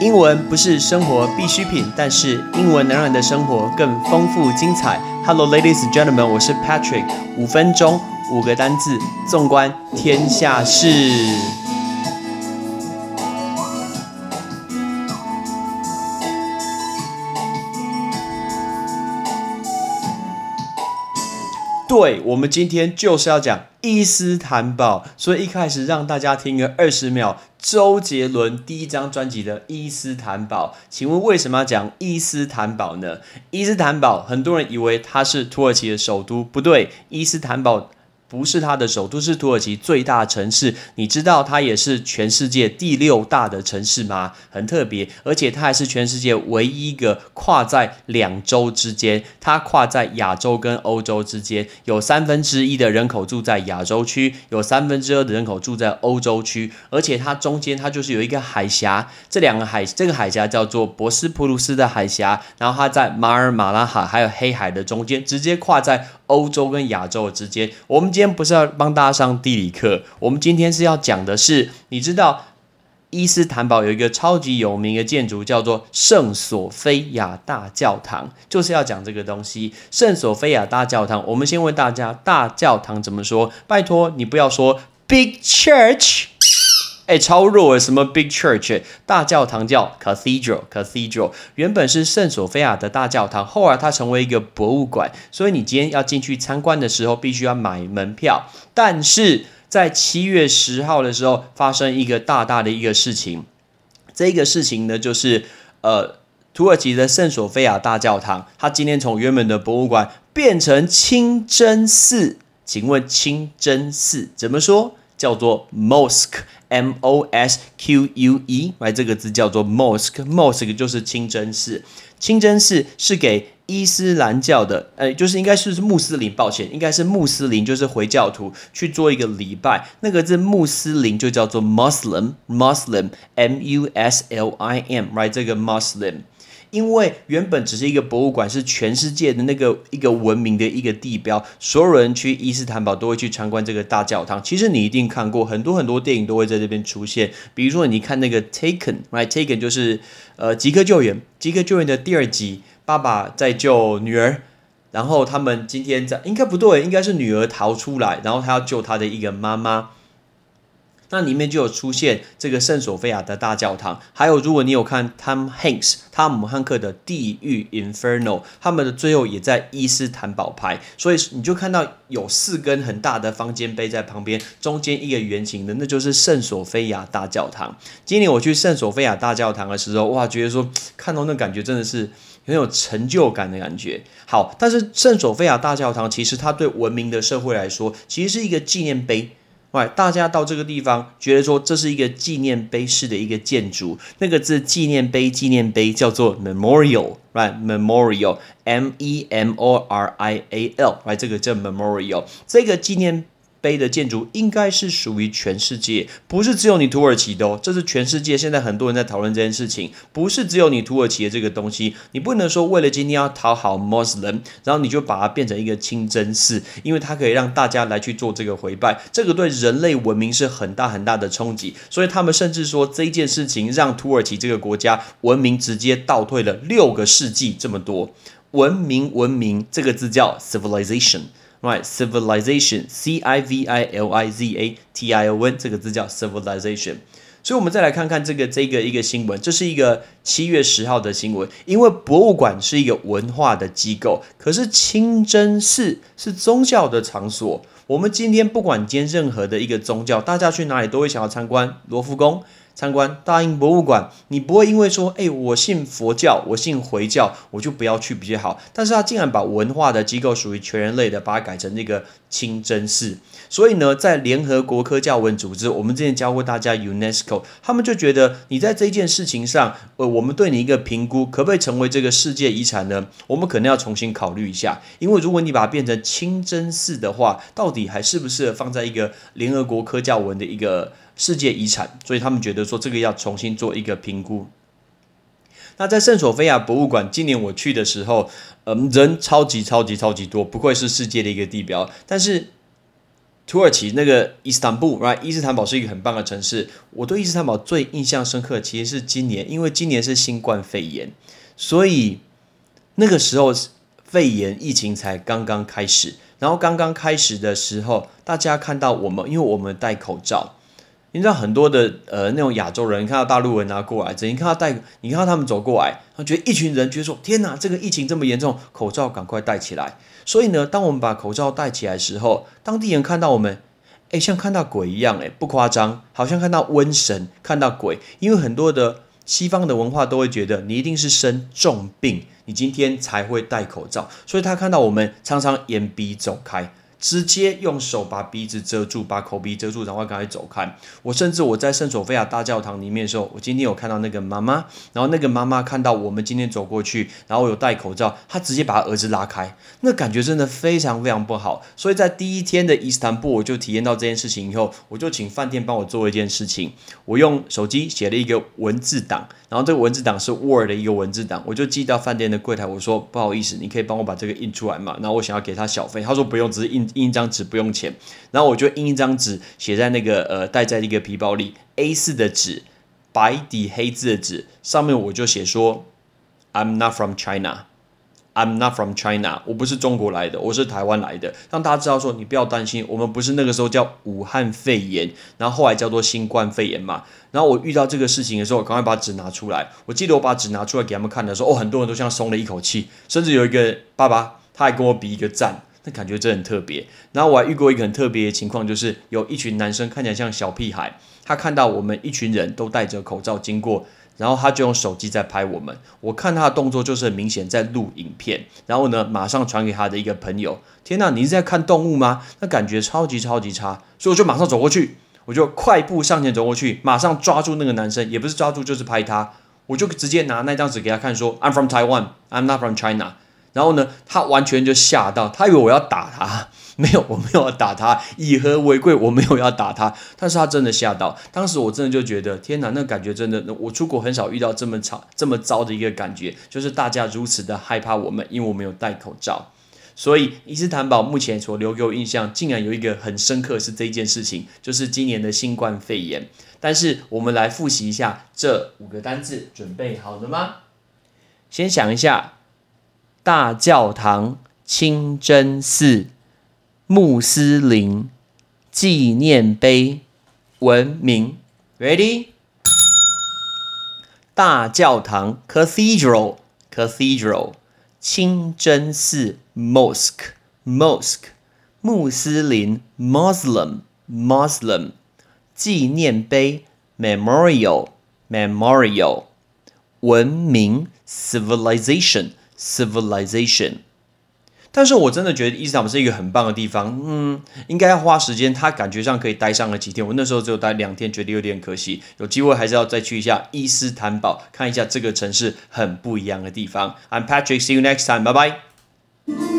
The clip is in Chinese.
英文不是生活必需品，但是英文能让你的生活更丰富精彩。Hello, ladies and gentlemen，我是 Patrick。五分钟，五个单字，纵观天下事。对，我们今天就是要讲伊斯坦堡，所以一开始让大家听个二十秒。周杰伦第一张专辑的《伊斯坦堡》，请问为什么要讲伊斯坦堡呢？伊斯坦堡，很多人以为它是土耳其的首都，不对，伊斯坦堡。不是它的首都，是土耳其最大城市。你知道它也是全世界第六大的城市吗？很特别，而且它还是全世界唯一一个跨在两洲之间。它跨在亚洲跟欧洲之间，有三分之一的人口住在亚洲区，有三分之二的人口住在欧洲区。而且它中间它就是有一个海峡，这两个海这个海峡叫做博斯普鲁斯的海峡，然后它在马尔马拉海还有黑海的中间，直接跨在。欧洲跟亚洲之间，我们今天不是要帮大家上地理课，我们今天是要讲的是，你知道伊斯坦堡有一个超级有名的建筑叫做圣索菲亚大教堂，就是要讲这个东西。圣索菲亚大教堂，我们先问大家，大教堂怎么说？拜托你不要说 big church。哎，超弱！什么 big church 大教堂叫 cathedral，cathedral 原本是圣索菲亚的大教堂，后来它成为一个博物馆，所以你今天要进去参观的时候，必须要买门票。但是在七月十号的时候，发生一个大大的一个事情，这个事情呢，就是呃，土耳其的圣索菲亚大教堂，它今天从原本的博物馆变成清真寺。请问清真寺怎么说？叫做 mosque，m o s q u e，来这个字叫做 mosque，mosque 就是清真寺。清真寺是给伊斯兰教的，呃，就是应该是穆斯林，抱歉，应该是穆斯林，就是回教徒去做一个礼拜。那个字穆斯林就叫做 muslim，muslim，m u s l i m，right 这个 muslim。因为原本只是一个博物馆，是全世界的那个一个文明的一个地标，所有人去伊斯坦堡都会去参观这个大教堂。其实你一定看过很多很多电影都会在这边出现，比如说你看那个 Taken，right？Taken 就是呃《即刻救援》，《即刻救援》的第二集，爸爸在救女儿，然后他们今天在应该不对，应该是女儿逃出来，然后他要救他的一个妈妈。那里面就有出现这个圣索菲亚的大教堂，还有如果你有看 Tom Hanks 汤姆汉克的《地狱 Inferno》，他们的最后也在伊斯坦堡拍，所以你就看到有四根很大的方尖碑在旁边，中间一个圆形的，那就是圣索菲亚大教堂。今年我去圣索菲亚大教堂的时候，哇，觉得说看到那感觉真的是很有成就感的感觉。好，但是圣索菲亚大教堂其实它对文明的社会来说，其实是一个纪念碑。喂，大家到这个地方，觉得说这是一个纪念碑式的一个建筑，那个字纪念碑，纪念碑叫做 memorial，right？memorial，m e m o r i a l，来这个叫 memorial，这个纪念。碑的建筑应该是属于全世界，不是只有你土耳其的哦。这是全世界现在很多人在讨论这件事情，不是只有你土耳其的这个东西。你不能说为了今天要讨好穆斯林，然后你就把它变成一个清真寺，因为它可以让大家来去做这个回拜，这个对人类文明是很大很大的冲击。所以他们甚至说这件事情让土耳其这个国家文明直接倒退了六个世纪这么多。文明文明这个字叫 civilization。Right, civilization, C I V I L I Z A T I O N，这个字叫 civilization。所以，我们再来看看这个这个一个新闻，这是一个七月十号的新闻。因为博物馆是一个文化的机构，可是清真寺是宗教的场所。我们今天不管今天任何的一个宗教，大家去哪里都会想要参观罗浮宫。参观大英博物馆，你不会因为说，哎，我信佛教，我信回教，我就不要去比较好。但是他竟然把文化的机构属于全人类的，把它改成那个清真寺。所以呢，在联合国科教文组织，我们之前教过大家 UNESCO，他们就觉得你在这件事情上，呃，我们对你一个评估，可不可以成为这个世界遗产呢？我们可能要重新考虑一下。因为如果你把它变成清真寺的话，到底还适不适合放在一个联合国科教文的一个？世界遗产，所以他们觉得说这个要重新做一个评估。那在圣索菲亚博物馆，今年我去的时候，嗯，人超级超级超级多，不愧是世界的一个地标。但是土耳其那个伊斯坦布尔伊斯坦堡是一个很棒的城市。我对伊斯坦堡最印象深刻，其实是今年，因为今年是新冠肺炎，所以那个时候肺炎疫情才刚刚开始。然后刚刚开始的时候，大家看到我们，因为我们戴口罩，你知道很多的呃那种亚洲人看到大陆人拿过来，整天看到戴，你看到他们走过来，他觉得一群人觉得说：天哪，这个疫情这么严重，口罩赶快戴起来。所以呢，当我们把口罩戴起来的时候，当地人看到我们，哎，像看到鬼一样，哎，不夸张，好像看到瘟神，看到鬼。因为很多的西方的文化都会觉得，你一定是生重病，你今天才会戴口罩。所以他看到我们常常眼鼻走开。直接用手把鼻子遮住，把口鼻遮住，然后赶快走开。我甚至我在圣索菲亚大教堂里面的时候，我今天有看到那个妈妈，然后那个妈妈看到我们今天走过去，然后有戴口罩，她直接把儿子拉开，那感觉真的非常非常不好。所以在第一天的伊斯坦布，我就体验到这件事情以后，我就请饭店帮我做一件事情，我用手机写了一个文字档。然后这个文字档是 Word 的一个文字档，我就寄到饭店的柜台，我说不好意思，你可以帮我把这个印出来嘛？然后我想要给他小费，他说不用，只是印印一张纸，不用钱。然后我就印一张纸，写在那个呃带在一个皮包里，A 四的纸，白底黑字的纸，上面我就写说 I'm not from China。I'm not from China，我不是中国来的，我是台湾来的，让大家知道说你不要担心，我们不是那个时候叫武汉肺炎，然后后来叫做新冠肺炎嘛。然后我遇到这个事情的时候，赶快把纸拿出来。我记得我把纸拿出来给他们看的时候，哦，很多人都像松了一口气，甚至有一个爸爸他还跟我比一个赞，感觉真的很特别。然后我还遇过一个很特别的情况，就是有一群男生看起来像小屁孩，他看到我们一群人都戴着口罩经过。然后他就用手机在拍我们，我看他的动作就是很明显在录影片，然后呢马上传给他的一个朋友。天呐，你是在看动物吗？那感觉超级超级差，所以我就马上走过去，我就快步上前走过去，马上抓住那个男生，也不是抓住就是拍他，我就直接拿那张纸给他看，说 I'm from Taiwan, I'm not from China。然后呢，他完全就吓到，他以为我要打他。没有，我没有要打他，以和为贵，我没有要打他，但是他真的吓到，当时我真的就觉得，天哪，那感觉真的，我出国很少遇到这么吵、这么糟的一个感觉，就是大家如此的害怕我们，因为我没有戴口罩，所以伊斯坦堡目前所留给我印象，竟然有一个很深刻是这一件事情，就是今年的新冠肺炎。但是我们来复习一下这五个单字，准备好了吗？先想一下，大教堂、清真寺。穆斯林纪念碑文明，Ready？大教堂 Cathedral，Cathedral，清真寺 Mosque，Mosque，穆斯林 Muslim，Muslim，纪念碑 Memorial，Memorial，文明 （Civilization） civilization，。但是我真的觉得伊斯坦堡是一个很棒的地方，嗯，应该要花时间。他感觉上可以待上了几天，我那时候只有待两天，觉得有点可惜。有机会还是要再去一下伊斯坦堡，看一下这个城市很不一样的地方。I'm Patrick，see you next time，拜拜。